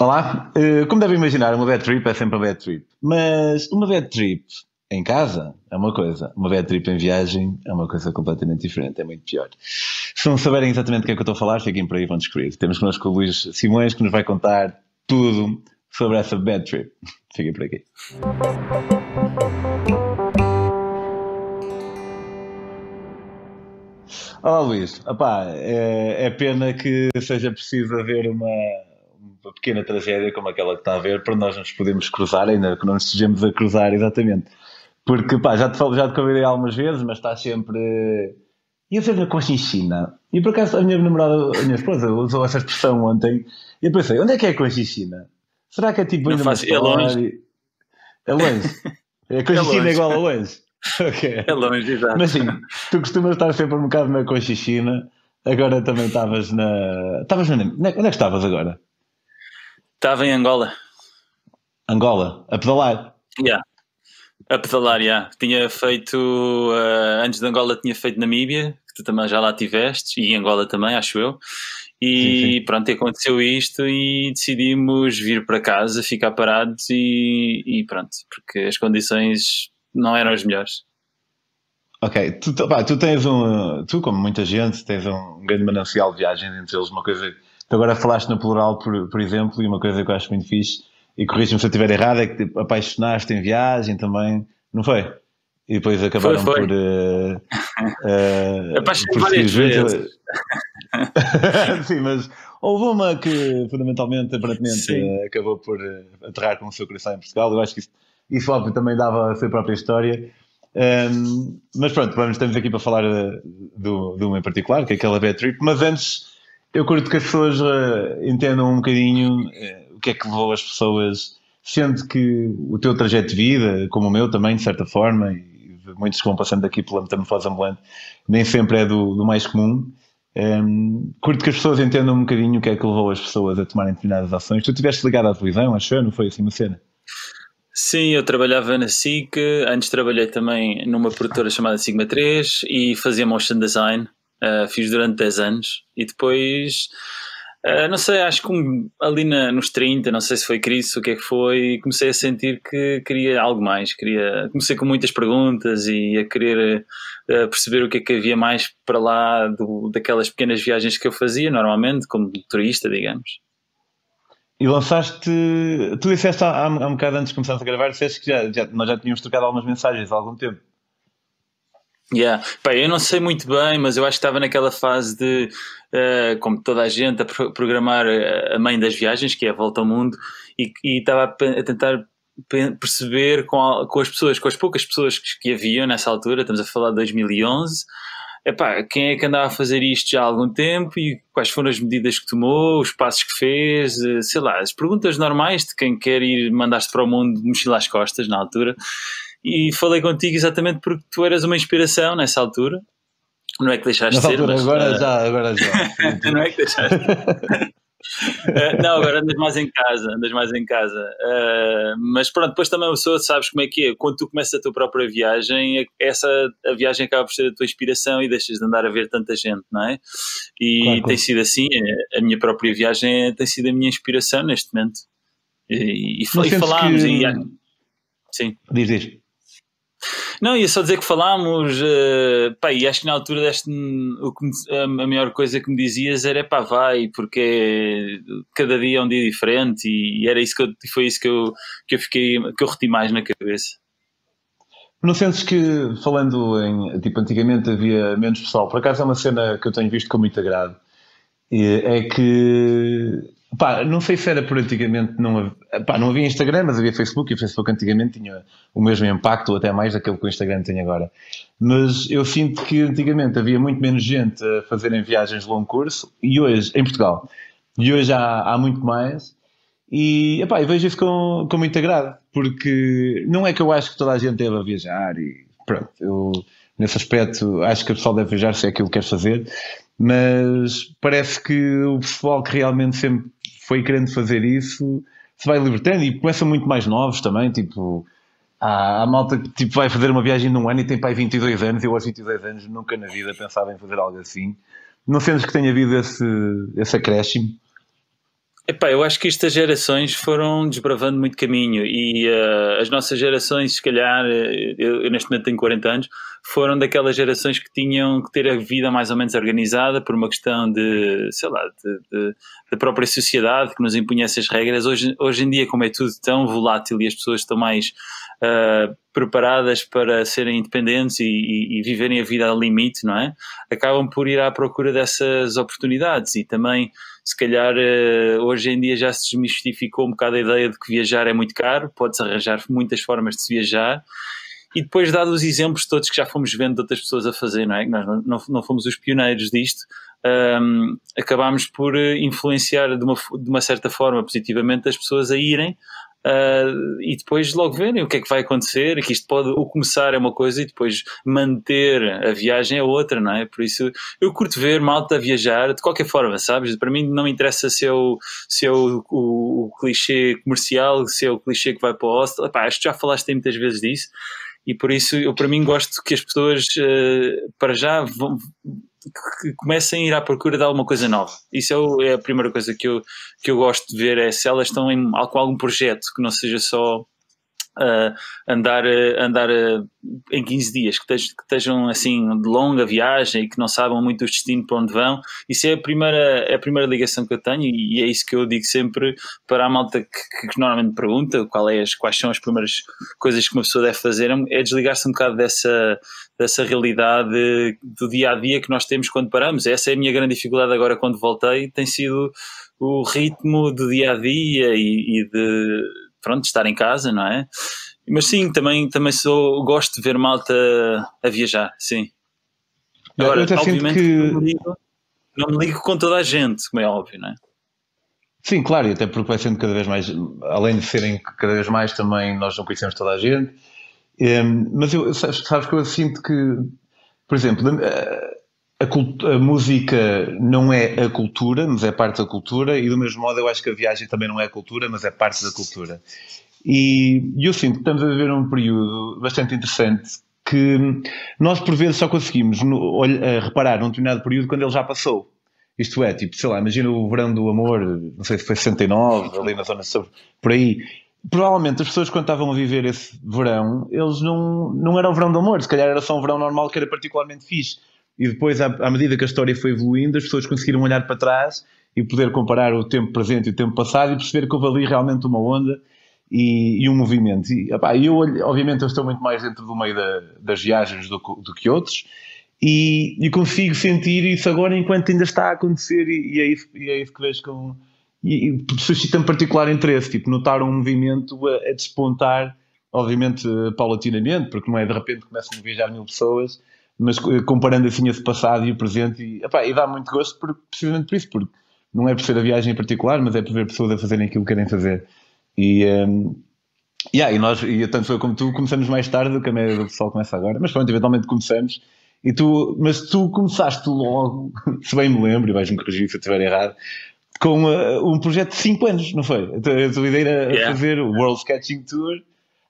Olá, Eh, como devem imaginar, uma bad trip é sempre uma bad trip. Mas uma bad trip em casa é uma coisa, uma bad trip em viagem é uma coisa completamente diferente, é muito pior. Se não saberem exatamente do que é que eu estou a falar, fiquem por aí e vão descobrir. Temos connosco o Luís Simões que nos vai contar tudo sobre essa bad trip. Fiquem por aqui. Olá Luís, Opá, é, é pena que seja preciso haver uma, uma pequena tragédia como aquela que está a haver para nós nos podermos cruzar, ainda que não nos estejamos a cruzar exatamente. Porque pá, já te falo, já te convidei algumas vezes, mas está sempre. Ia sempre com a China. E por acaso a minha namorada, a minha esposa, usou essa expressão ontem. E eu pensei, onde é que é com a China? Será que é tipo Não ainda faço- é longe. É longe. É a É China longe. igual a longe. Ok. É longe, exato. Mas sim, tu costumas estar sempre um bocado na Conchichina, agora também estavas na. Estavas na. Onde é que estavas agora? Estava em Angola. Angola, a pedalar. Yeah. A pedalar, yeah. Tinha feito, eh, antes de Angola tinha feito Namíbia, que tu também já lá tiveste, e Angola também, acho eu. E Sim, sim. pronto, aconteceu isto e decidimos vir para casa, ficar parados e, e pronto, porque as condições não eram as melhores. Ok, tu, pá, tu tens um. Tu, como muita gente, tens um grande manancial de viagens entre eles. Uma coisa. Tu agora falaste no plural, por, por exemplo, e uma coisa que eu acho muito fixe, e corrige-me se eu estiver errado, é que te apaixonaste em viagem também, não foi? E depois acabaram foi. por. eh, eh, Apaixonei várias vezes. Sim, mas houve uma que, fundamentalmente, aparentemente, Sim. eh, acabou por aterrar com o seu coração em Portugal. Eu acho que isso, isso óbvio, também dava a sua própria história. Ehm, mas pronto, vamos, estamos aqui para falar eh, do, de uma em particular, que é aquela bad trip. Mas antes, eu curto que as pessoas eh, entendam um bocadinho eh, o que é que levou as pessoas, sendo que o teu trajeto de vida, como o meu também, de certa forma, e muitos que vão passando aqui pela metamorfose ambulante, nem sempre é do, do mais comum. Um, curto que as pessoas entendam um bocadinho o que é que levou as pessoas a tomarem determinadas ações. Tu estiveste ligado à televisão, acho eu, não foi assim uma cena? Sim, eu trabalhava na SIC, antes trabalhei também numa produtora chamada Sigma 3 e fazia motion design, uh, fiz durante 10 anos e depois, uh, não sei, acho que um- ali na- nos 30, não sei se foi crise, o que é que foi, comecei a sentir que queria algo mais, queria, comecei com muitas perguntas e a querer uh, perceber o que é que havia mais para lá do- daquelas pequenas viagens que eu fazia normalmente, como turista, digamos. E lançaste. Tu disseste há, há, há um bocado antes de começarmos a gravar, disseste que já, já- nós já tínhamos trocado algumas mensagens há algum tempo. Yeah. Eu não sei muito bem, mas eu acho que estava naquela fase de, eh, como toda a gente, a pro- programar eh, a mãe das viagens, que é a volta ao mundo, e, e estava a, a tentar pe- perceber com, a- com as pessoas, com as poucas pessoas que, que haviam nessa altura, estamos a falar de 2011, epá, quem é que andava a fazer isto já há algum tempo e quais foram as medidas que tomou, os passos que fez, eh, sei lá, as perguntas normais de quem quer ir mandar-se para o mundo mochila às costas na altura. E falei contigo exatamente porque tu eras uma inspiração nessa altura. Não é que deixaste de ser, mas, agora eh, já, agora já. não é que deixaste. Eh, não, agora andas mais em casa, andas mais em casa. Eh, mas pronto, depois também a pessoa sabes como é que é. Quando tu começas a tua própria viagem, essa a viagem acaba por ser a tua inspiração e deixas de andar a ver tanta gente, não é? E Claro, tem claro. sido assim. eh, A minha própria viagem tem sido a minha inspiração neste momento. E, e, e falámos. que- E, sim. Diz, diz. Não, ia só dizer que falámos, eh, pá, e acho que na altura deste o que a, maior coisa que me dizias era pá, vai, porque cada dia é um dia diferente e era isso que eu, foi isso que eu, que eu fiquei, que eu reti mais na cabeça. Não sentes que, falando em. Tipo, antigamente havia menos pessoal, por acaso é uma cena que eu tenho visto com muito agrado. E É que. Pá, não sei se era por antigamente. Não havia, pá, não havia Instagram, mas havia Facebook e o Facebook antigamente tinha o mesmo impacto, ou até mais, daquele que o Instagram tem agora. Mas eu sinto que antigamente havia muito menos gente a fazerem viagens de longo curso e hoje, em Portugal, e hoje há, há muito mais. E epá, eu vejo isso com, com muito agrado, porque não é que eu acho que toda a gente deva viajar e pronto, eu nesse aspecto acho que o pessoal deve viajar se é aquilo que quer fazer, mas parece que o pessoal que realmente sempre foi querendo fazer isso se vai libertando e começam muito mais novos também, tipo há, há malta que tipo, vai fazer uma viagem num ano e tem pai 22 anos, eu aos 22 anos nunca na vida pensava em fazer algo assim. Não sentes que tenha havido esse, esse acréscimo? Epá, eu acho que estas gerações foram desbravando muito caminho e uh, as nossas gerações, se calhar, eh, eu, eu, neste momento tenho 40 anos, foram daquelas gerações que tinham que ter a vida mais ou menos organizada por uma questão de, sei lá, da própria sociedade que nos impunha essas regras. Hoje, hoje em dia, como é tudo tão volátil e as pessoas estão mais uh, preparadas para serem independentes e, e, e, viverem a vida ao limite, não é? Acabam por ir à procura dessas oportunidades e também se calhar uh, hoje em dia já se desmistificou um bocado a ideia de que viajar é muito caro, pode-se arranjar muitas formas de se viajar. E depois, dado os exemplos todos que já fomos vendo de outras pessoas a fazer, não é? Nós não, não, não fomos os pioneiros disto, um, acabámos por eh, influenciar de uma, de uma certa forma positivamente as pessoas a irem Uh, e depois logo verem o que é que vai acontecer, que isto pode o começar é uma coisa e depois manter a viagem é outra, não é? Por isso eu curto ver malta viajar de qualquer forma, sabes? Para mim não me interessa se é o, se é o, o, o clichê comercial, se é o clichê que vai para o hostel, Epá, acho que já falaste muitas vezes disso e por isso eu para mim gosto que as pessoas uh, para já vão que comecem a ir à procura de alguma coisa nova. Isso é, é, a primeira coisa que eu, que eu gosto de ver, é se elas estão em, com algum projeto que não seja só uh, andar, andar uh, em 15 dias, que estejam, que estejam, assim de longa viagem e que não sabem muito o destino para onde vão. Isso é a primeira, é a primeira ligação que eu tenho e é isso que eu digo sempre para a malta que, que normalmente pergunta qual é as, quais são as primeiras coisas que uma pessoa deve fazer, é desligar-se um bocado dessa, dessa realidade do dia a dia que nós temos quando paramos. Essa é a minha grande dificuldade agora quando voltei, tem sido o ritmo do dia a dia e, e de pronto, estar em casa, não é? Mas sim, também, também sou, gosto de ver malta a viajar, sim. Agora, eu obviamente, que... não, me ligo, não me ligo com toda a gente, como é óbvio, não é? Sim, claro, e até porque vai sendo cada vez mais, além de serem cada vez mais, também nós não conhecemos toda a gente. Um, ehm, mas eu, sabes, sabes, que eu sinto que, por exemplo, a, a, música não é a cultura, mas é parte da cultura, e do mesmo modo eu acho que a viagem também não é a cultura, mas é parte da cultura. E eu sinto que estamos a viver um período bastante interessante que nós por vezes só conseguimos no, reparar num determinado período quando ele já passou. Isto é, tipo, sei lá, imagina o verão do amor, não sei se foi 69, ali na zona sul, por aí. Provavelmente as pessoas quando estavam a viver esse verão, eles não, não era o verão do amor, se calhar era só um verão normal que era particularmente fixe. E depois, à, à medida que a história foi evoluindo, as pessoas conseguiram olhar para trás e poder comparar o tempo presente e o tempo passado e perceber que houve ali realmente uma onda e, e um movimento. E eu, obviamente, eu estou muito mais dentro do meio da, das viagens do, do, que outros e, e, consigo sentir isso agora enquanto ainda está a acontecer e, e é, isso, é isso que vejo com. E, e suscita-me particular interesse, tipo, notar um movimento a, a despontar, obviamente, paulatinamente, porque não é de repente começam a viajar mil pessoas, mas comparando assim esse passado e o presente, e, opá, e dá muito gosto por, precisamente por isso, porque não é por ser a viagem em particular, mas é por ver pessoas a fazerem aquilo que querem fazer. E, um, yeah, e nós, e tanto eu como tu, começamos mais tarde do que a média do pessoal começa agora, mas pronto, eventualmente começamos. E tu, mas tu começaste logo, se bem me lembro, e vais-me corrigir se eu estiver errado, com uh, um projeto de 5 anos, não foi? A tua, a tua ideia era yeah. fazer o World Sketching Tour.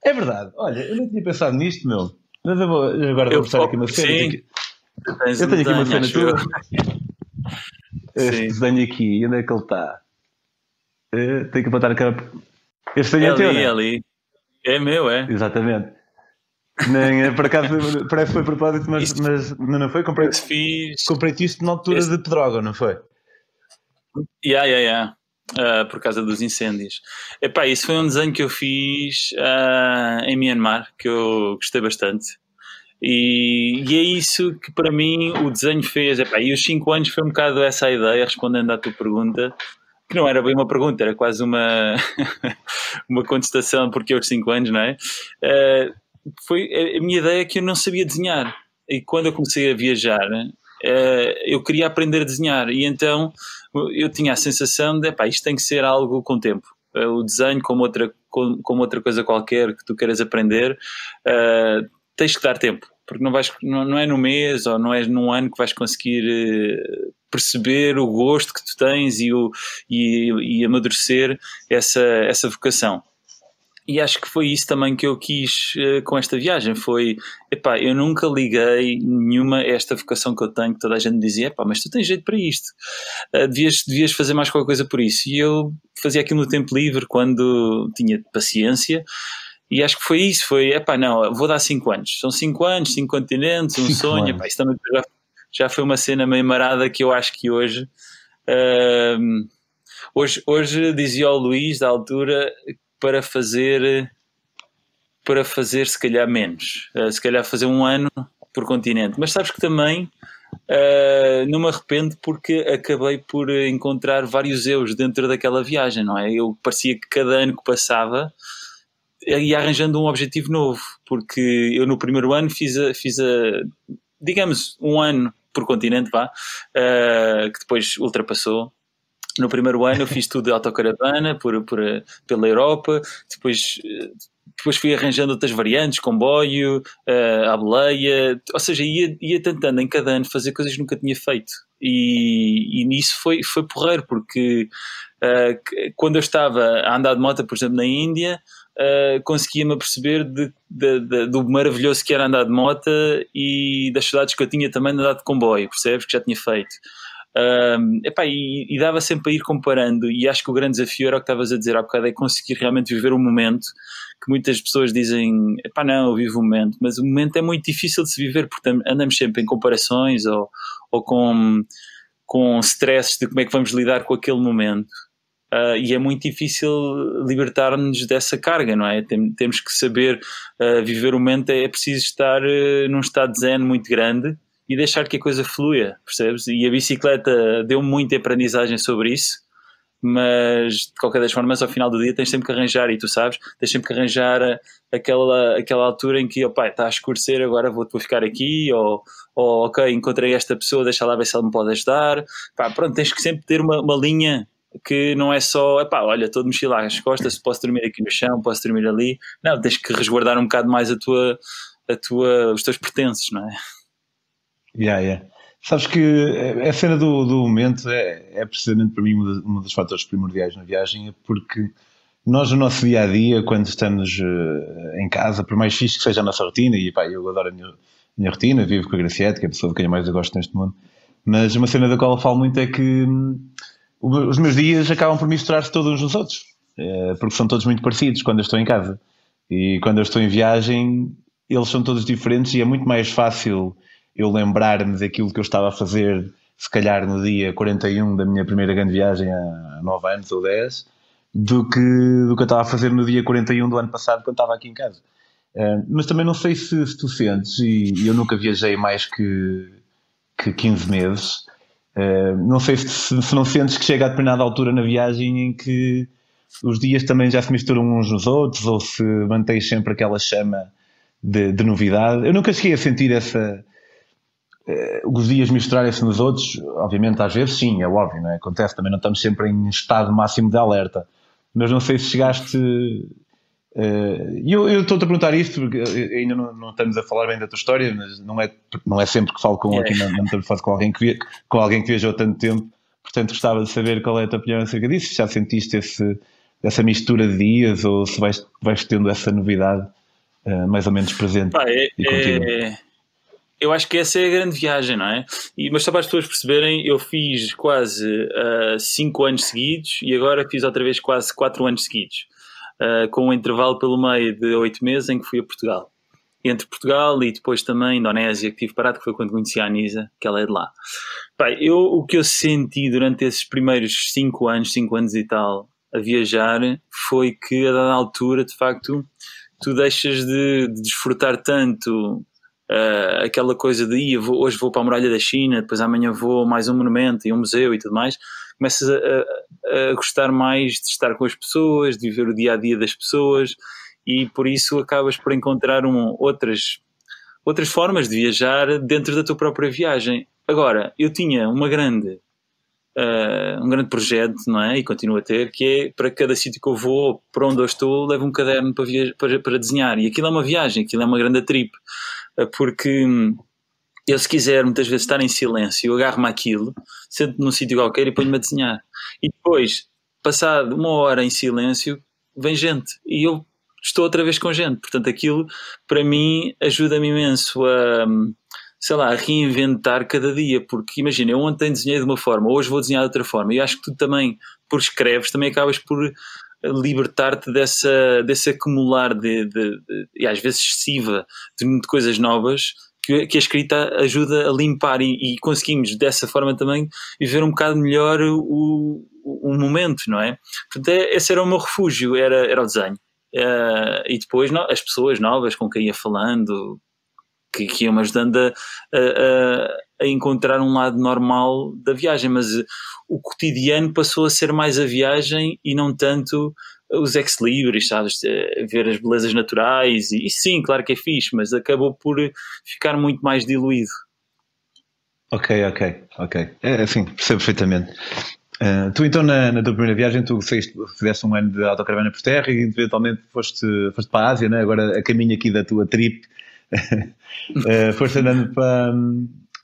É verdade, olha, eu não tinha pensado nisto, meu. Mas eu vou, agora eu vou mostrar aqui uma cena. Sim. Eu tenho aqui uma cena tua. Este desenho aqui, onde é que ele está? Uh, tenho que apontar a cara este é, é teu, ali, é ali. É meu, é. Exatamente. Nem, é, por acaso parece que foi propósito, mas, isto, mas não foi? Comprei, fiz... comprei isto na altura este... de Pedroga, não foi? Yeah, yeah, yeah. Uh, por causa dos incêndios. Epá, isso foi um desenho que eu fiz uh, em Myanmar, que eu gostei bastante. E, e, é isso que para mim o desenho fez. Epá, e os 5 anos foi um bocado essa a ideia, respondendo à tua pergunta, que não era bem uma pergunta, era quase uma, uma contestação, porque eu, 5 anos, não é? Uh, foi a minha ideia é que eu não sabia desenhar. E quando eu comecei a viajar, eu queria aprender a desenhar. E então eu tinha a sensação de, pá, isto tem que ser algo com tempo. Uh, o desenho, como outra, como, outra coisa qualquer que tu queiras aprender, tens que dar tempo. Porque não, vais, não é no mês ou não é num ano que vais conseguir perceber o gosto que tu tens e, o, e, e amadurecer essa, essa vocação. E acho que foi isso também que eu quis uh, com esta viagem. Foi, epá, eu nunca liguei nenhuma a esta vocação que eu tenho, que toda a gente me dizia, epá, mas tu tens jeito para isto, uh, devias, devias fazer mais qualquer coisa por isso. E eu fazia aquilo no tempo livre, quando tinha paciência, e acho que foi isso, foi, epá, não, vou dar 5 anos. São 5 anos, 5 continentes, um cinco sonho, epá, isso também já, já, foi uma cena meio marada que eu acho que hoje... Uh, hoje, hoje dizia ao Luís, da altura, para fazer para fazer se calhar menos, uh, se calhar fazer um ano por continente. Mas sabes que também uh, não me arrependo porque acabei por encontrar vários eus dentro daquela viagem, não é? Eu parecia que cada ano que passava ia arranjando um objetivo novo, porque eu no primeiro ano fiz a, fiz a digamos, um ano por continente, vá, uh, que depois ultrapassou no primeiro ano eu fiz tudo de autocaravana por, por, pela Europa, depois, depois fui arranjando outras variantes, comboio, uh, à boleia, ou seja, ia, ia tentando em cada ano fazer coisas que nunca tinha feito. E, e nisso foi, foi porreiro, porque uh, quando eu estava a andar de moto, por exemplo, na Índia, uh, conseguia-me aperceber de, de, de, do maravilhoso que era andar de moto e das saudades que eu tinha também andar de comboio, percebes? Que já tinha feito. Um, epá, e, e, dava sempre a ir comparando, e acho que o grande desafio era o que estavas a dizer há bocado, é conseguir realmente viver o momento que muitas pessoas dizem, epá, não, eu vivo o momento, mas o momento é muito difícil de se viver, porque andamos sempre em comparações ou, ou com, com stresses de como é que vamos lidar com aquele momento. Uh, e é muito difícil libertar-nos dessa carga, não é? Tem, temos que saber uh, viver o momento, é, é preciso estar uh, num estado de zen muito grande e deixar que a coisa flua, percebes? E a bicicleta deu muita aprendizagem sobre isso, mas de qualquer das formas, ao final do dia tens sempre que arranjar, e tu sabes, tens sempre que arranjar aquela, aquela altura em que, opa, está a escurecer, agora vou, vou ficar aqui, ou, ou ok, encontrei esta pessoa, deixa lá ver se ela me pode ajudar. Pá, pronto, tens que sempre ter uma, uma linha que não é só, epá, olha, estou de mochila às costas, posso dormir aqui no chão, posso dormir ali. Não, tens que resguardar um bocado mais a tua, a tua, os teus pertences, não é? Yeah, yeah. Sabes que a cena do, do momento é, é precisamente para mim um dos fatores primordiais na viagem, é porque nós no nosso dia a dia, quando estamos uh, em casa, por mais fixe que seja a nossa rotina, e pá, eu adoro a minha, a minha rotina, vivo com a Graciete, que é a pessoa de quem eu mais gosto neste mundo, mas uma cena da qual eu falo muito é que hum, os meus dias acabam por misturar-se todos uns nos outros, uh, porque são todos muito parecidos quando eu estou em casa. E quando eu estou em viagem, eles são todos diferentes e é muito mais fácil eu lembrar-me daquilo que eu estava a fazer, se calhar no dia 41 da minha primeira grande viagem há 9 anos ou 10, do que, do que eu estava a fazer no dia 41 do ano passado quando estava aqui em casa. Uh, mas também não sei se, se tu sentes, e, e, eu nunca viajei mais que, que 15 meses, uh, não sei se, se, não sentes que chega a determinada altura na viagem em que os dias também já se misturam uns nos outros, ou se mantens sempre aquela chama de, de novidade. Eu nunca cheguei a sentir essa, os dias misturarem-se nos outros, obviamente às vezes sim, é óbvio, não é? acontece, também não estamos sempre em estado máximo de alerta, mas não sei se chegaste. Uh, eu, eu estou-te a perguntar isto porque ainda não, não, estamos a falar bem da tua história, mas não é, não é sempre que falo com, aqui na, na com alguém, que, com alguém que viajou tanto tempo, portanto gostava de saber qual é a tua opinião acerca disso, se já sentiste esse, essa mistura de dias ou se vais, vais tendo essa novidade uh, mais ou menos presente Pá, é, e É eu acho que essa é a grande viagem, não é? E, mas só para as pessoas perceberem, eu fiz quase 5 uh, anos seguidos e agora fiz outra vez quase 4 anos seguidos, uh, com um intervalo pelo meio de 8 meses em que fui a Portugal. Entre Portugal e depois também Indonésia, que tive parado, que foi quando conheci a Anisa, que ela é de lá. Pai, eu, o que eu senti durante esses primeiros 5 anos, 5 anos e tal, a viajar, foi que a dada altura, de facto, tu deixas de, de desfrutar tanto uh, aquela coisa de vou, hoje vou para a muralha da China, depois amanhã vou mais um monumento e um museu e tudo mais, começas a, a, a gostar mais de estar com as pessoas, de viver o dia a dia das pessoas e por isso acabas por encontrar um, outras, outras formas de viajar dentro da tua própria viagem. Agora, eu tinha uma grande Uh, um grande projeto, não é? E continuo a ter, que é para cada sítio que eu vou, para onde eu estou, levo um caderno para, para, para, desenhar. E aquilo é uma viagem, aquilo é uma grande trip. Eh, porque hum, eu, se quiser muitas vezes estar em silêncio, eu agarro-me aquilo, sento num sítio qualquer e ponho-me a desenhar. E depois, passado uma hora em silêncio, vem gente e eu estou outra vez com gente. Portanto, aquilo para mim ajuda-me imenso a, sei lá, a reinventar cada dia. Porque imagina, eu ontem desenhei de uma forma, hoje vou desenhar de outra forma. E acho que tu também, por escreves, também acabas por libertar-te dessa, desse acumular de, de, de, e às vezes excessiva de, de coisas novas que, que, a escrita ajuda a limpar e, e, conseguimos dessa forma também viver um bocado melhor o, o, momento, não é? Portanto, é, esse era o meu refúgio, era, era o desenho. Uh, e depois no, as pessoas novas com quem ia falando, que, que iam-me ajudando a, a, a, encontrar um lado normal da viagem, mas o cotidiano passou a ser mais a viagem e não tanto os ex-libris, sabes? Ver as belezas naturais, e, e, sim, claro que é fixe, mas acabou por ficar muito mais diluído. Ok, ok, ok. É assim, percebo perfeitamente. Uh, tu então na, na, tua primeira viagem tu fizeste um ano de autocaravana por terra e eventualmente foste, foste para a Ásia, né? agora a caminho aqui da tua trip uh, foste andando para,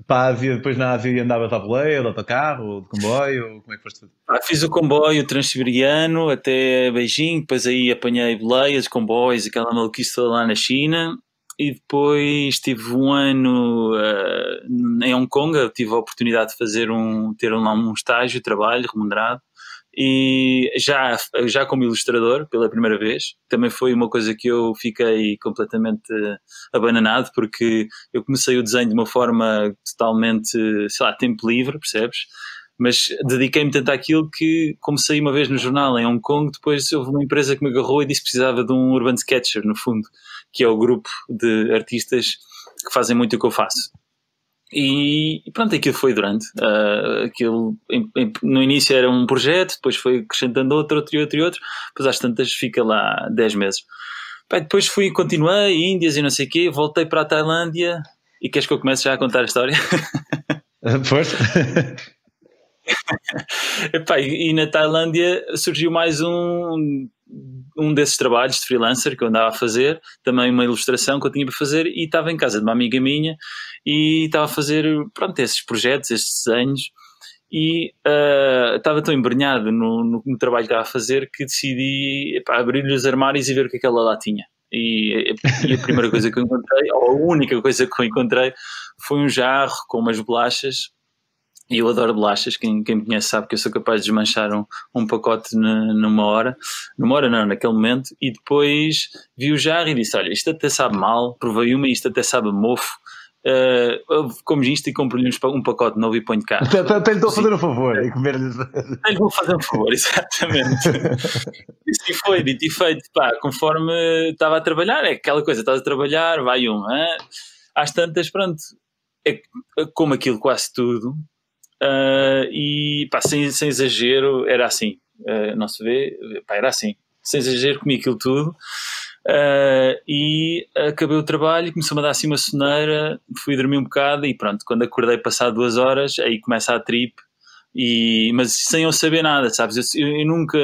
para a depois na Ásia andavas à boleia, de autocarro, de comboio, como é que foste? Ah, Fiz o comboio transiberiano até Beijing, depois aí apanhei boleias, comboios, aquela maluquice toda lá na China. E depois tive um ano uh, em Hong Kong, tive a oportunidade de fazer um, ter lá um estágio, trabalho remunerado e já, já como ilustrador pela primeira vez. Também foi uma coisa que eu fiquei completamente abananado porque eu comecei o desenho de uma forma totalmente, sei lá, tempo livre, percebes? mas dediquei-me tanto àquilo que comecei uma vez no jornal em Hong Kong, depois houve uma empresa que me agarrou e disse que precisava de um urban sketcher, no fundo, que é o grupo de artistas que fazem muito o que eu faço. E, pronto, aquilo foi durante. Uh, aquilo, em, em, no início era um projeto, depois foi acrescentando outro, outro e outro e outro, depois às tantas fica lá 10 meses. Bem, depois fui, continuei, Índias e não sei o quê, voltei para a Tailândia e queres que eu comece já a contar a história? Pois. Epá, e na Tailândia surgiu mais um, um desses trabalhos de freelancer que eu andava a fazer, também uma ilustração que eu tinha para fazer, e estava em casa de uma amiga minha e estava a fazer pronto, esses projetos, esses desenhos. E uh, estava tão embrenhado no, no, no, trabalho que estava a fazer que decidi abrir-lhe os armários e ver o que aquela lá tinha. E, e, a primeira coisa que eu encontrei, ou a única coisa que eu encontrei, foi um jarro com umas bolachas e eu adoro bolachas, quem, quem me conhece sabe que eu sou capaz de desmanchar um, um pacote numa hora, numa hora não, naquele momento, e depois vi o jarro e disse, olha, isto até sabe mal, provei uma e isto até sabe mofo, uh, como isto e compro-lhe um pacote novo e ponho cá. Até lhe estou a fazer um favor e comer-lhes. Até lhe vou fazer um favor, exatamente. e foi, dito e feito, pá, conforme estava a trabalhar, é aquela coisa, estás a trabalhar, vai um, hein? às tantas, pronto, é como aquilo quase tudo, Uh, e pá, sem, sem exagero, era assim. Uh, não se vê, pá, era assim. Sem exagero, comi aquilo tudo. Uh, e acabei o trabalho, começou-me a dar assim uma soneira, fui dormir um bocado e pronto, quando acordei passado duas horas, aí começa a trip, e, mas sem eu saber nada, sabes? Eu, eu nunca,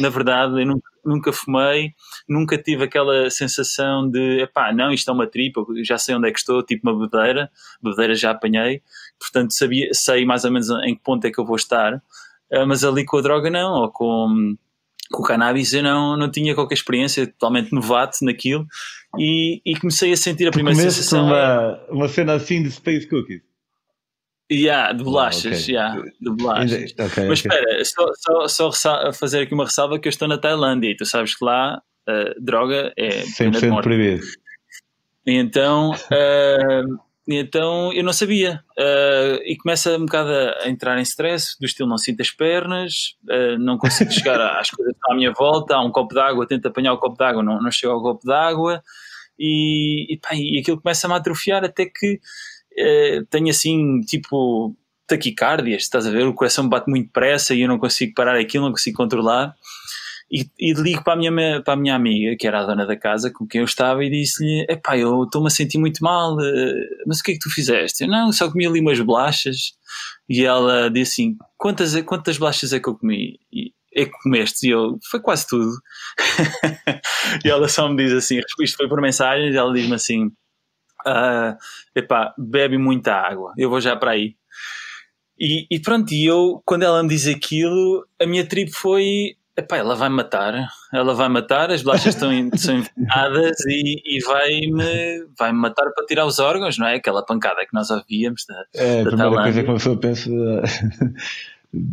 na verdade, eu nunca, nunca fumei, nunca tive aquela sensação de, epá, não, isto é uma tripa, já sei onde é que estou, tipo uma bebedeira, bebedeira já apanhei, portanto sabia, sei mais ou menos em que ponto é que eu vou estar, uh, mas ali com a droga não, ou com, com o cannabis eu não, não tinha qualquer experiência, totalmente novato naquilo, e, e comecei a sentir a primeira sensação. Uma, uma cena assim de Space Cookies. Yeah, de bolachas, okay. yeah, de bolachas. Okay, Mas okay. espera, só, só, só, fazer aqui uma ressalva que eu estou na Tailândia e tu sabes que lá uh, droga é 100% proibido. Então, uh, então eu não sabia. Uh, e começa um bocado a entrar em stress, do estilo não sinto as pernas, não consigo chegar às coisas à minha volta, há um copo d'água, tento apanhar o copo d'água, não, não chego ao copo d'água e, e, pá, e aquilo começa-me a atrofiar até que uh, tenho assim, tipo, taquicardias, estás a ver? O coração bate muito depressa e eu não consigo parar aquilo, não consigo controlar. E, e ligo para a, minha, para a minha amiga, que era a dona da casa com quem eu estava, e disse-lhe: Epá, eu estou-me a sentir muito mal, eh, mas o que é que tu fizeste? Eu, não, só comi ali umas bolachas. E ela disse assim: Quantas, quantas bolachas é que eu comi? E, é que comeste? E eu, foi quase tudo. e ela só me diz assim: Isto foi por mensagem, e ela diz-me assim: uh, epá, bebe muita água, eu vou já para aí. E, e pronto, e eu, quando ela me diz aquilo, a minha trip foi epá, ela vai matar, ela vai matar, as bolachas estão, são envenenadas e, e vai-me vai -me matar para tirar os órgãos, não é? Aquela pancada que nós ouvíamos da, é, da a primeira coisa que uma pessoa pensa...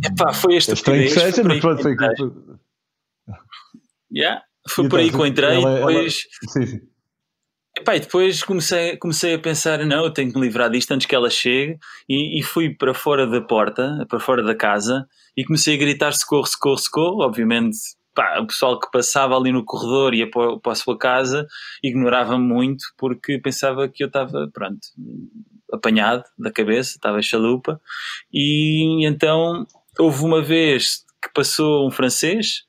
Epá, foi esta estranho que seja, mas pronto, foi... Yeah, foi por aí que eu entrei, ela, depois... Ela... Sim, sim. Epá, e depois comecei, comecei a pensar, não, eu tenho que me livrar disto antes que ela chegue e, e, fui para fora da porta, para fora da casa e comecei a gritar socorro, socorro, socorro, obviamente pá, o pessoal que passava ali no corredor ia para, para a sua casa ignorava-me muito porque pensava que eu estava, pronto, apanhado da cabeça, estava chalupa. E então houve uma vez que passou um francês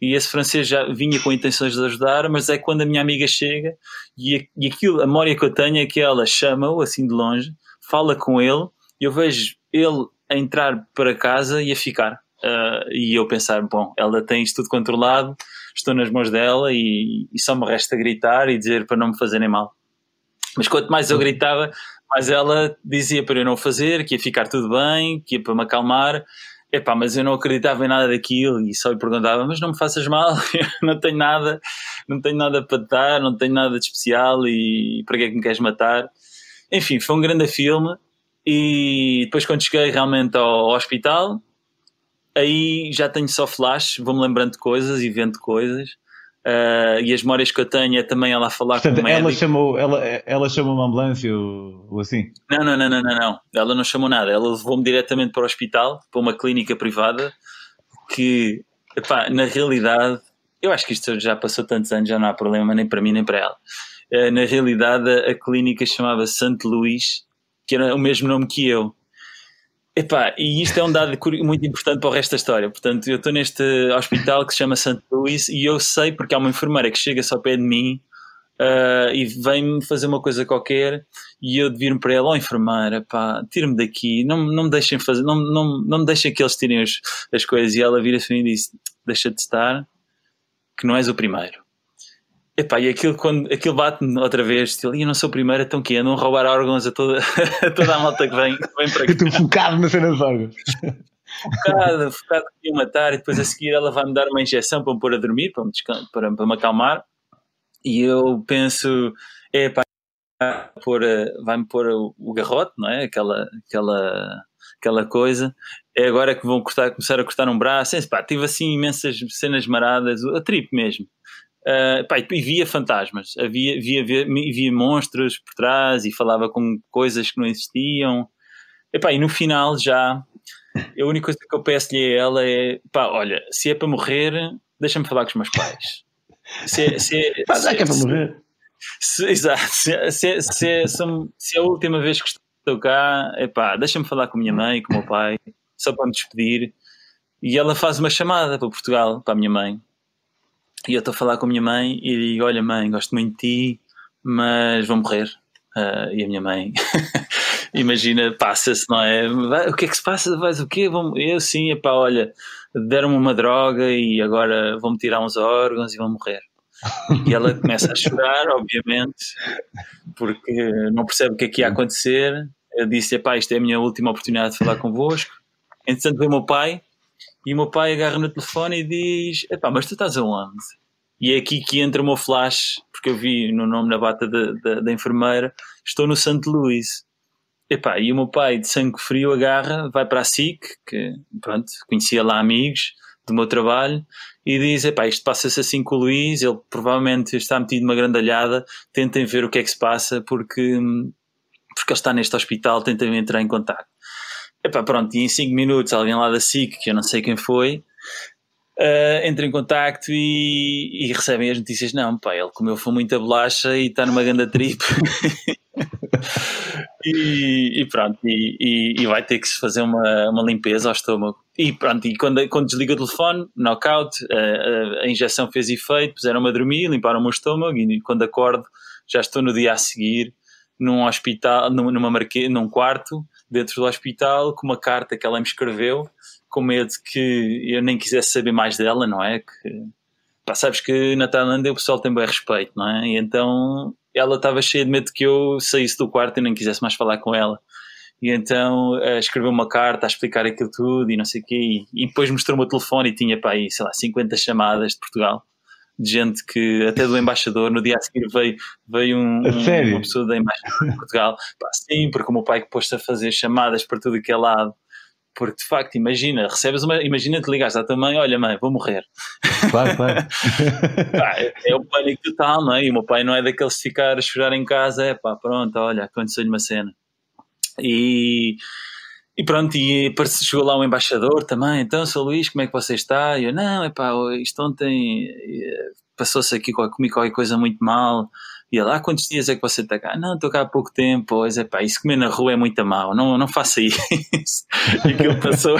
e esse francês já vinha com intenções de ajudar, mas é quando a minha amiga chega e, e aquilo, a memória que eu tenho é que ela chama-o assim de longe, fala com ele, e eu vejo ele a entrar para casa e a ficar. Uh, e eu pensar, bom, ela tem isto tudo controlado, estou nas mãos dela e, e só me resta gritar e dizer para não me fazerem mal. Mas quanto mais eu gritava, mais ela dizia para eu não fazer, que ia ficar tudo bem, que ia para me acalmar. Epá, mas eu não acreditava em nada daquilo e só lhe perguntava, mas não me faças mal, não tenho nada, não tenho nada para te dar, não tenho nada de especial e para que é que me queres matar? Enfim, foi um grande filme e depois quando cheguei realmente ao hospital, aí já tenho só flash, vou-me lembrando de coisas e vendo coisas Uh, e as memórias que eu tenho é também ela falar Portanto, com o ela chamou ela, ela chamou uma ambulância ou, ou, assim? Não, não, não, não, não, não. Ela não chamou nada. Ela levou-me diretamente para o hospital, para uma clínica privada, que, epá, na realidade, eu acho que isto já passou tantos anos, já não há problema nem para mim nem para ela. Uh, na realidade, a, a clínica chamava Santo Luís, que era o mesmo nome que eu. Epá, e isto é um dado muito importante para o resto da história. Portanto, eu estou neste hospital que se chama St. Louis e eu sei porque há uma enfermeira que chega só ao pé de mim uh, e vem-me fazer uma coisa qualquer e eu devir-me para ela, ó oh, enfermeira, pá, tira-me daqui, não, não me deixem fazer, não, não, não me deixem que eles tirem as coisas. E ela vira-se e diz: Deixa de estar, que não és o primeiro. Epá, e aquilo, quando, aquilo bate-me outra vez, estilo, eu não sou o primeiro, então que andam a roubar órgãos a toda, a toda a malta que vem, que vem para aqui. Eu estou focado na cena dos órgãos. Focado, focado que ia matar e depois a seguir ela vai-me dar uma injeção para me pôr a dormir, para me, para, para me acalmar. E eu penso, é pá, vai-me pôr o garrote, não é? Aquela, aquela, aquela coisa. É agora que vão cortar, começar a cortar um braço. É, pá, tive assim imensas cenas maradas, a trip mesmo. Uh, pá, e via fantasmas, havia, via, via, via monstros por trás e falava com coisas que não existiam. E, pá, e no final já, a única coisa que eu peço-lhe a ela é: pá, olha, se é para morrer, deixa-me falar com os meus pais. Se, é, se, é, pá, já que é para morrer. Se, exato, se, se, se, se, é a última vez que estou cá, é pá, deixa-me falar com a minha mãe, com o meu pai, só para me despedir. E ela faz uma chamada para Portugal, para a minha mãe e eu estou a falar com a minha mãe e digo: Olha, mãe, gosto muito de ti, mas vou morrer. Uh, e a minha mãe, imagina, passa-se, não é? Vai, o que é que se passa? Vais o quê? Vão, eu sim, epá, olha, deram-me uma droga e agora vão-me tirar uns órgãos e vão morrer. E ela começa a chorar, obviamente, porque não percebe o que é que ia acontecer. Eu disse: Epá, isto é a minha última oportunidade de falar convosco. Entretanto, veio o meu pai e o meu pai agarra no telefone e diz: Epá, mas tu estás aonde? E é aqui que entra o meu flash, porque eu vi no nome na bata da, da, da enfermeira: Estou no Santo Luís. Epá, e o meu pai, de sangue frio, agarra, vai para a SIC, que pronto, conhecia lá amigos do meu trabalho, e diz: Epá, isto passa-se assim com o Luís, ele provavelmente está metido numa grandalhada, tentem ver o que é que se passa, porque, porque ele está neste hospital, tentem entrar em contato. Epá, pronto, e em 5 minutos alguém lá da SIC, que eu não sei quem foi, uh, entra em contacto e, e, recebem as notícias. Não, pá, ele comeu foi muita bolacha e está numa grande trip. e, e, pronto, e, e, vai ter que se fazer uma, uma limpeza ao estômago. E pronto, e quando, quando desliga o telefone, knockout, a, a, a injeção fez efeito, puseram-me a dormir, limparam o meu estômago e quando acordo já estou no dia a seguir num hospital, numa marque, num quarto dentro do hospital com uma carta que ela me escreveu, com medo que eu nem quisesse saber mais dela, não é? Que, pá, sabes que na Tailândia o pessoal tem bem respeito, não é? E então ela estava cheia de medo que eu saísse do quarto e nem quisesse mais falar com ela. E então uh, escreveu uma carta a explicar aquilo tudo e não sei o quê. E, e depois mostrou-me o telefone e tinha para aí, sei lá, 50 chamadas de Portugal. De gente que, até do embaixador, no dia a seguir veio, veio um, um, uma pessoa da embaixada de Portugal. Pá, sim, porque o meu pai que pôs-se a fazer chamadas para tudo que é lado porque de facto, imagina, recebes uma. Imagina te ligares à tua mãe, olha mãe, vou morrer. Claro, claro. pá, é, é o pânico total, não é? E o meu pai não é daqueles de ficar a chorar em casa, é pá, pronto, olha, aconteceu-lhe uma cena. E, e pronto, e chegou lá um embaixador também, então, Sr. Luís, como é que você está? E eu, não, é pá, isto ontem eh, passou-se aqui comigo qualquer coisa muito mal. E ele, ah, quantos dias é que você está cá? Não, estou cá há pouco tempo. Pois é, pá, isso comer na rua é muito mal, não, não faça isso. e aquilo passou.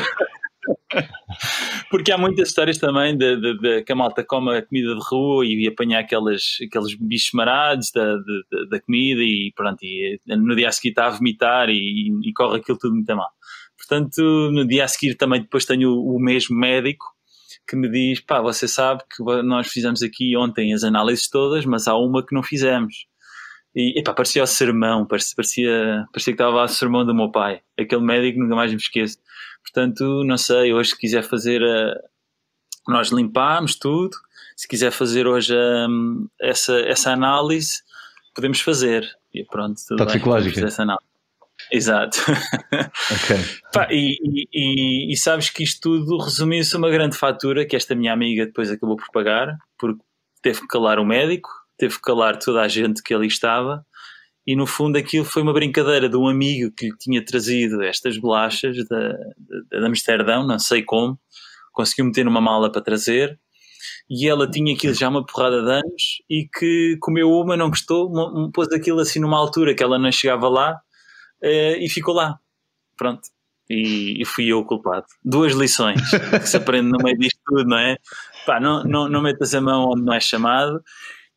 Porque há muitas histórias também de, de, de, que a malta come a comida de rua e apanha aqueles, aqueles bichos marados da, de, da comida e pronto, e no dia a seguir está a vomitar e, e, corre aquilo tudo muito mal. Portanto, no dia a seguir também depois tenho o, o mesmo médico que me diz: pá, você sabe que nós fizemos aqui ontem as análises todas, mas há uma que não fizemos. E epá, parecia o sermão, parecia, parecia, parecia que estava a sermão do meu pai. Aquele médico nunca mais me esqueço. Portanto, não sei, hoje se quiser fazer a... Nós limpámos tudo. Se quiser fazer hoje a, essa, essa análise, podemos fazer. E pronto, tudo Toxicológica. Bem, essa análise. Exato. Okay. Pá, e, e, e, sabes que isto tudo resumiu-se a uma grande fatura que esta minha amiga depois acabou por pagar, porque teve que calar o médico, teve que calar toda a gente que ali estava, e no fundo aquilo foi uma brincadeira de um amigo que lhe tinha trazido estas bolachas da, da, Amsterdão, não sei como, conseguiu meter numa mala para trazer, e ela tinha aquilo já uma porrada de anos e que comeu uma, não gostou, pôs aquilo assim numa altura que ela não chegava lá uh, e ficou lá. Pronto. E, e, fui eu o culpado. Duas lições que se aprende no meio disto tudo, não é? Pá, não, não, não metas a mão onde não é chamado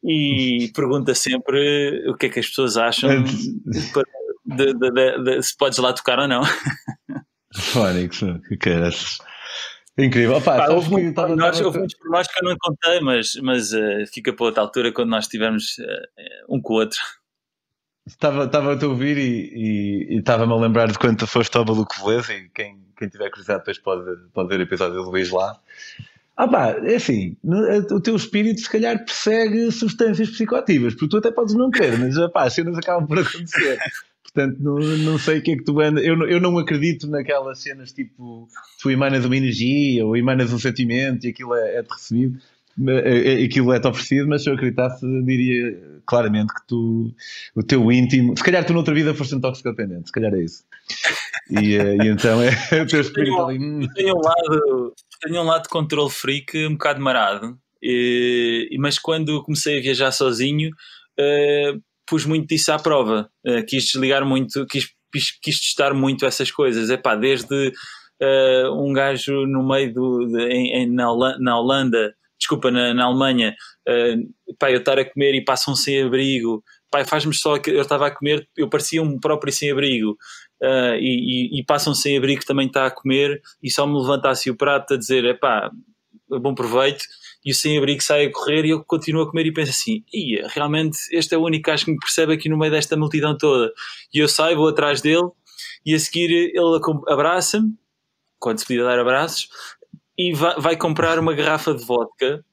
e pergunta sempre o que é que as pessoas acham de, de, de, se podes lá tocar ou não. Fónix, que caras. Incrível. Opa, Pá, houve, muito, tava, nós, houve muitos pormenores que eu não contei, mas, mas uh, fica para outra altura quando nós estivermos uh, um com o outro. Estava, estava a te ouvir e, estava-me a lembrar de quando tu foste ao Maluco Beleza e quem, quem tiver curiosidade depois pode, pode ver o episódio do Luís lá. Ah pá, é assim, o teu espírito se calhar persegue substâncias psicoativas, porque tu até podes não querer, mas pá, as cenas acabam por acontecer. Portanto, não, não sei o que é que tu anda. Eu, eu não acredito naquelas cenas tipo tu emanas uma energia ou emanas um sentimento e aquilo é, é recebido. É, é, aquilo é-te oferecido, mas se eu acreditasse, diria claramente que tu, o teu íntimo, se calhar tu noutra vida foste um toxicodependente, se calhar é isso. E, eh, e então é o teu espírito tenho, ali. Hum. Tenho um lado, tenho um lado de controle freak um bocado marado, e, mas quando comecei a viajar sozinho, uh, pus muito disso à prova. Uh, quis desligar muito, quis, quis, quis testar muito essas coisas. É pá, desde. Uh, um gajo no meio do, de, em, em, na, Holanda, na Holanda desculpa, na, na Alemanha, uh, pá, eu estar a comer e passam sem abrigo, pá, faz-me só que eu estava a comer, eu parecia um próprio sem abrigo. Uh, e, e, e passam sem abrigo também está a comer e só me levantasse o prato a dizer é pá, bom proveito. E o sem abrigo sai a correr e eu continuo a comer e penso assim, ia, realmente este é o único gajo que me percebe aqui no meio desta multidão toda. E eu saio, vou atrás dele e a seguir ele abraça-me quando se podia dar abraços e vai, vai, comprar uma garrafa de vodka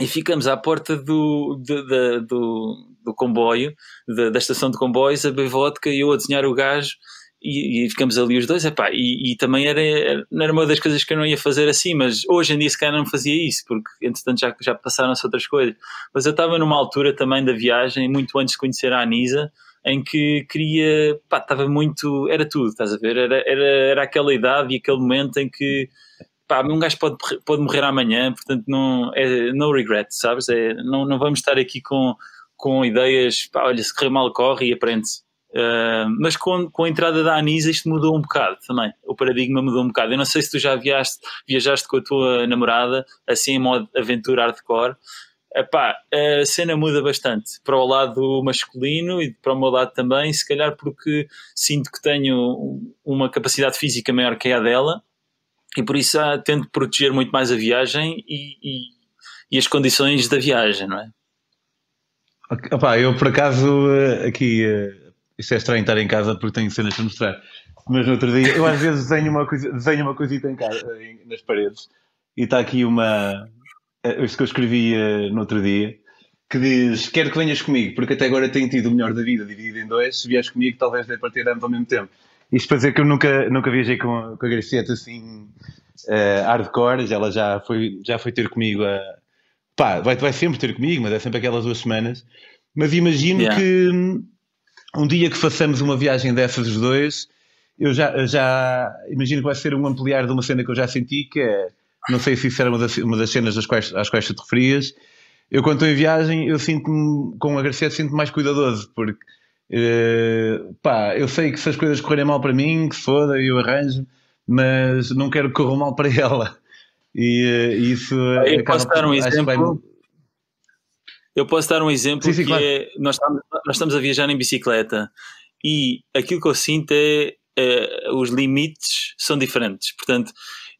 e ficamos à porta do, de, de, do, do, comboio, de, da estação de comboios, a beber vodka e eu a desenhar o gajo e, e ficamos ali os dois. Epá, e, e também era, era, uma das coisas que eu não ia fazer assim, mas hoje em dia se calhar não fazia isso, porque entretanto já, já passaram-se outras coisas. Mas eu estava numa altura também da viagem, muito antes de conhecer a Anisa, em que queria, pá, estava muito, era tudo, estás a ver? Era, era, era aquela idade e aquele momento em que pá, um gajo pode, pode morrer amanhã, portanto não, é no regret, sabes? É, não, não vamos estar aqui com, com ideias, pá, olha, se correr mal corre e aprende-se. Uh, mas com, com a entrada da Anisa isto mudou um bocado também, o paradigma mudou um bocado. Eu não sei se tu já viaste, viajaste com a tua namorada, assim em modo aventura hardcore. Epá, a cena muda bastante para o lado masculino e para o meu lado também, se calhar porque sinto que tenho uma capacidade física maior que a dela e por isso ah, tento proteger muito mais a viagem e, e, e, as condições da viagem, não é? Opa, eu por acaso eh, aqui, uh, isto é estranho estar em casa porque tenho cenas para mostrar. mas no outro dia, eu às vezes desenho uma, coisa, desenho uma coisita em casa, nas paredes, e está aqui uma. Eh, isto que eu escrevi no outro dia, que diz: Quero que venhas comigo, porque até agora tenho tido o melhor da vida dividido em dois. Se vieres comigo, talvez dê para ter ambos ao mesmo tempo. Isto para dizer que eu nunca, nunca viajei com, com a Gracieta assim uh, hardcore, ela já foi, já foi ter comigo a. Pá, vai, vai sempre ter comigo, mas é sempre aquelas duas semanas. Mas imagino yeah. que um dia que façamos uma viagem dessas os dois, eu já, já imagino que vai ser um ampliar de uma cena que eu já senti, que é, não sei se isso era uma das, uma das cenas das quais, às quais tu te referias, eu quando estou em viagem, eu sinto-me, com a Garcia, sinto-me mais cuidadoso, porque, uh, pá, eu sei que se as coisas correrem mal para mim, que se foda, eu arranjo, mas não quero que corram mal para ela. E uh, isso. Eu posso dar um exemplo. Vai... Eu posso dar um exemplo sim, sim, que claro. é, nós estamos, nós estamos a viajar em bicicleta e aquilo que eu sinto é, é os limites são diferentes. Portanto,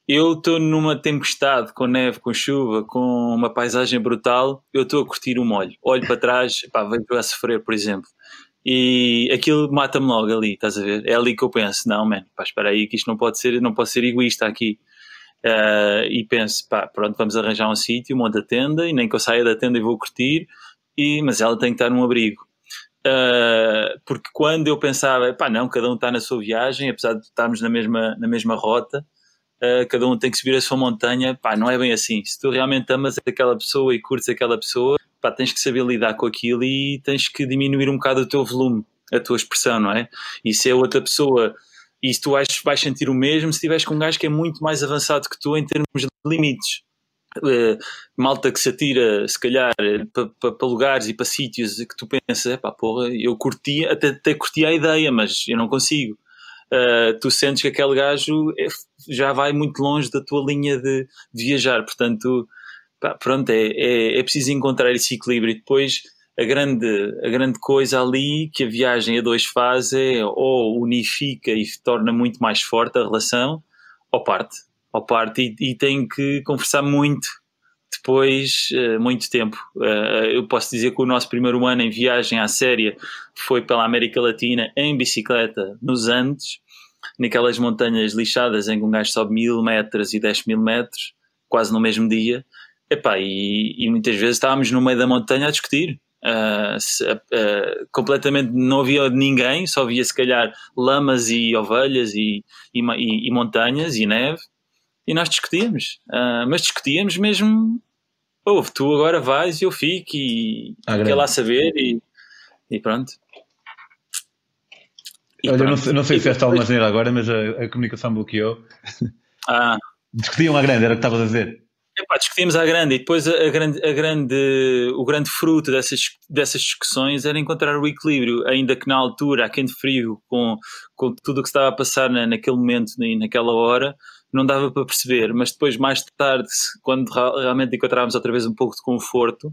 eu estou numa tempestade com neve, com chuva, com uma paisagem brutal, eu estou a curtir o molho. Olho para trás, pá, vejo a sofrer, por exemplo. E aquilo mata-me logo ali, estás a ver? É ali que eu penso, não, man, pá, espera aí que isto não pode ser, não pode ser egoísta aqui. Uh, e penso, pá, pronto, vamos arranjar um sítio, monta a tenda, e nem que eu saia da tenda e vou curtir, e, mas ela tem que estar num abrigo. Uh, porque quando eu pensava, pá, não, cada um está na sua viagem, apesar de estarmos na mesma, na mesma rota, uh, cada um tem que subir a sua montanha, pá, não é bem assim. Se tu realmente amas aquela pessoa e curtes aquela pessoa, pá, tens que saber lidar com aquilo e tens que diminuir um bocado o teu volume, a tua expressão, não é? E se é outra pessoa, e se tu vais, vais sentir o mesmo se estiveres com um gajo que é muito mais avançado que tu em termos de limites. Uh, malta que se atira, se calhar, para pa, pa lugares e para sítios que tu pensas, pá, porra, eu curti, até, até curti a ideia, mas eu não consigo uh, tu sentes que aquele gajo é, já vai muito longe da tua linha de, de viajar. Portanto, pá, pronto, é, é, é, preciso encontrar esse equilíbrio. E depois, a grande, a grande coisa ali que a viagem a dois faz é ou unifica e torna muito mais forte a relação, ou parte. Ou parte e, e tem que conversar muito depois, uh, muito tempo. Uh, eu posso dizer que o nosso primeiro ano em viagem à séria foi pela América Latina em bicicleta nos Andes, naquelas montanhas lixadas em que um gajo sobe mil metros e 10 mil metros, quase no mesmo dia. Epá, e, e muitas vezes estávamos no meio da montanha a discutir. Uh, se, completamente não havia ninguém, só havia se calhar lamas e ovelhas e, e, e montanhas e neve e nós discutíamos, uh, mas discutíamos mesmo. Ouve, tu agora vais e eu fico e ah, quer lá saber e, e pronto. E Olha, pronto. Não, sei, não sei se esta alguma maneira agora, mas a, a, comunicação bloqueou. Ah. Discutiam à grande, era o que estavas a dizer. Epá, discutimos à grande e depois a, grande, a grande, o grande fruto dessas, dessas discussões era encontrar o equilíbrio, ainda que na altura, a quente frio, com, com tudo o que estava a passar na, naquele momento e naquela hora, não dava para perceber, mas depois, mais tarde, quando realmente encontrávamos outra vez um pouco de conforto,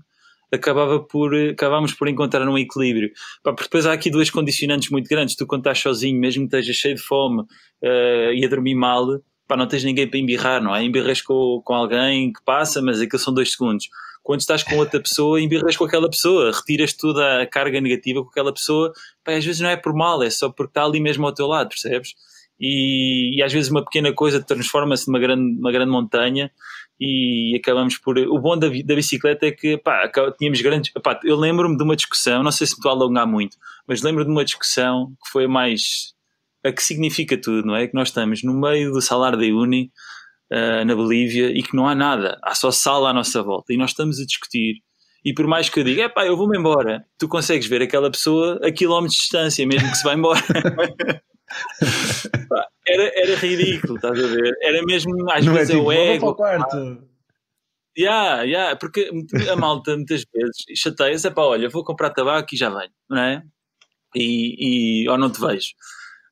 acabava por, acabámos por encontrar um equilíbrio. Porque depois há aqui dois condicionantes muito grandes. Tu, quando estás sozinho, mesmo que estejas cheio de fome uh, e a dormir mal, pá, não tens ninguém para embirrar, não é? Embirras com, com alguém que passa, mas aquilo são dois segundos. Quando estás com outra pessoa, embirras com aquela pessoa, retiras toda a carga negativa com aquela pessoa, pá, às vezes não é por mal, é só porque está ali mesmo ao teu lado, percebes? e, e às vezes uma pequena coisa transforma-se numa grande, numa grande montanha e acabamos por. O bom da, da bicicleta é que pá, tínhamos grandes. Pá, eu lembro-me de uma discussão, não sei se me estou a alongar muito, mas lembro de uma discussão que foi mais. A que significa tudo, não é? Que nós estamos no meio do salário da Uni, uh, na Bolívia, e que não há nada, há só sala à nossa volta, e nós estamos a discutir. E por mais que eu diga, é pá, eu vou-me embora, tu consegues ver aquela pessoa a quilómetros de distância, mesmo que se vá embora. era, era ridículo, estás a ver? Era mesmo, às não é vezes, é tipo, o ego. Para o quarto. Yeah, yeah, porque a malta muitas vezes chateia-se, é pá, olha, vou comprar tabaco e já venho, não é? E, e ou não te vejo.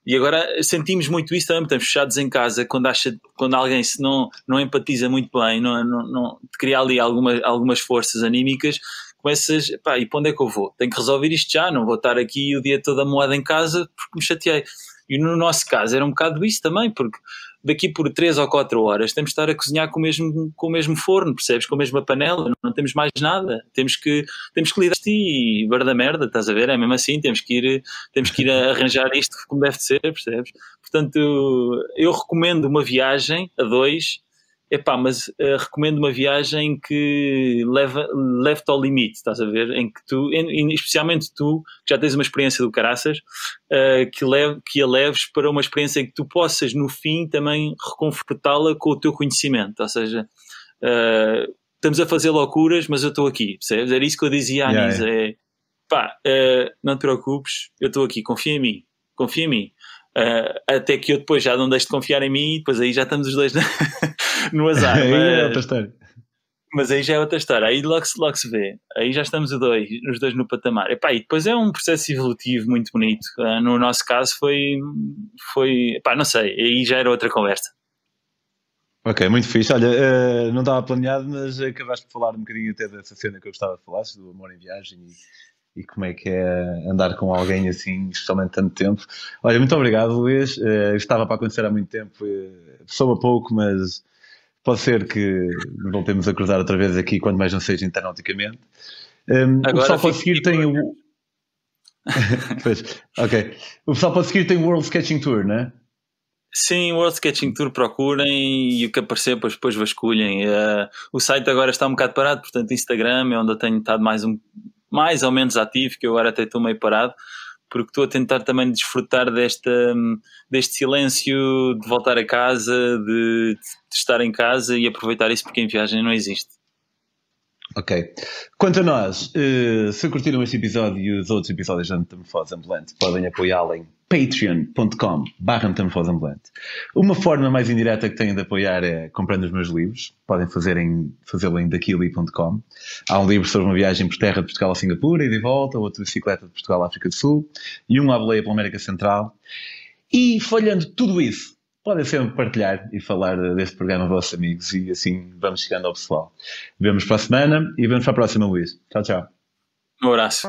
E agora sentimos muito isso também, estamos fechados em casa quando, acha, quando alguém se não, não empatiza muito bem, não, não, não cria ali alguma, algumas forças anímicas, começas, pá, e para onde é que eu vou? Tenho que resolver isto já, não vou estar aqui o dia todo a moeda em casa porque me chateei. E no nosso caso era um bocado isso também, porque daqui por 3 ou 4 horas temos de estar a cozinhar com o mesmo, com o mesmo forno, percebes? Com a mesma panela, não temos mais nada. Temos que, temos que lidar e bar da merda, estás a ver? É mesmo assim, temos que ir, temos que ir arranjar isto como deve ser, percebes? Portanto, eu recomendo uma viagem a dois Epá, mas uh, recomendo uma viagem que leva, leve-te ao limite, estás a ver? Em que tu, em, especialmente tu, que já tens uma experiência do caraças, uh, que, leve, que a leves para uma experiência em que tu possas, no fim, também reconfortá-la com o teu conhecimento. Ou seja, uh, estamos a fazer loucuras, mas eu estou aqui, percebes? Era isso que eu dizia à yeah, Anisa, é pá, não te preocupes, eu estou aqui, confia em mim, confia em mim. Uh, até que eu depois já não deixo de confiar em mim, depois aí já estamos os dois no azar. aí é outra história. Mas aí já é outra história, aí logo se, logo se vê, aí já estamos os dois, os dois no patamar. Epá, e depois é um processo evolutivo muito bonito. Uh, no nosso caso foi, foi epá, não sei, aí já era outra conversa. Ok, muito fixe. Olha, uh, não estava planeado, mas acabaste de falar um bocadinho até dessa cena que eu gostava de falar, do amor em viagem e e como é que é andar com alguém assim, especialmente tanto tempo. Olha, muito obrigado, Luís. Uh, estava para acontecer há muito tempo, uh, soube pouco, mas pode ser que voltemos a cruzar outra vez aqui, quando mais não seja internauticamente. Um, o pessoal pode seguir tem o. pois, ok. O pessoal pode seguir tem o World Sketching Tour, não é? Sim, o World Sketching Tour procurem e o que aparecer, depois, depois vasculhem. Uh, o site agora está um bocado parado, portanto, Instagram é onde eu tenho estado mais um, mais ou menos ativo, que eu agora até estou meio parado, porque estou a tentar também desfrutar desta, deste silêncio de voltar a casa, de, de estar em casa e aproveitar isso porque em viagem não existe. Ok. Quanto a nós, uh, se curtiram este episódio e os outros episódios da Metamorfose Ambulante, podem apoiá-lo patreon.com barra Metamorfose Ambulante. Uma forma mais indireta que têm de apoiar é comprando os meus livros. Podem fazer em, fazê-lo em daquili.com. Há um livro sobre uma viagem por terra de Portugal a Singapura e de volta, outro de bicicleta de Portugal à África do Sul e um à boleia pela América Central. E falhando tudo isso, podem sempre partilhar e falar deste programa aos vossos amigos e assim vamos chegando ao pessoal. Vemos para a semana e vemos para a próxima, Luís. Tchau, tchau. Um abraço.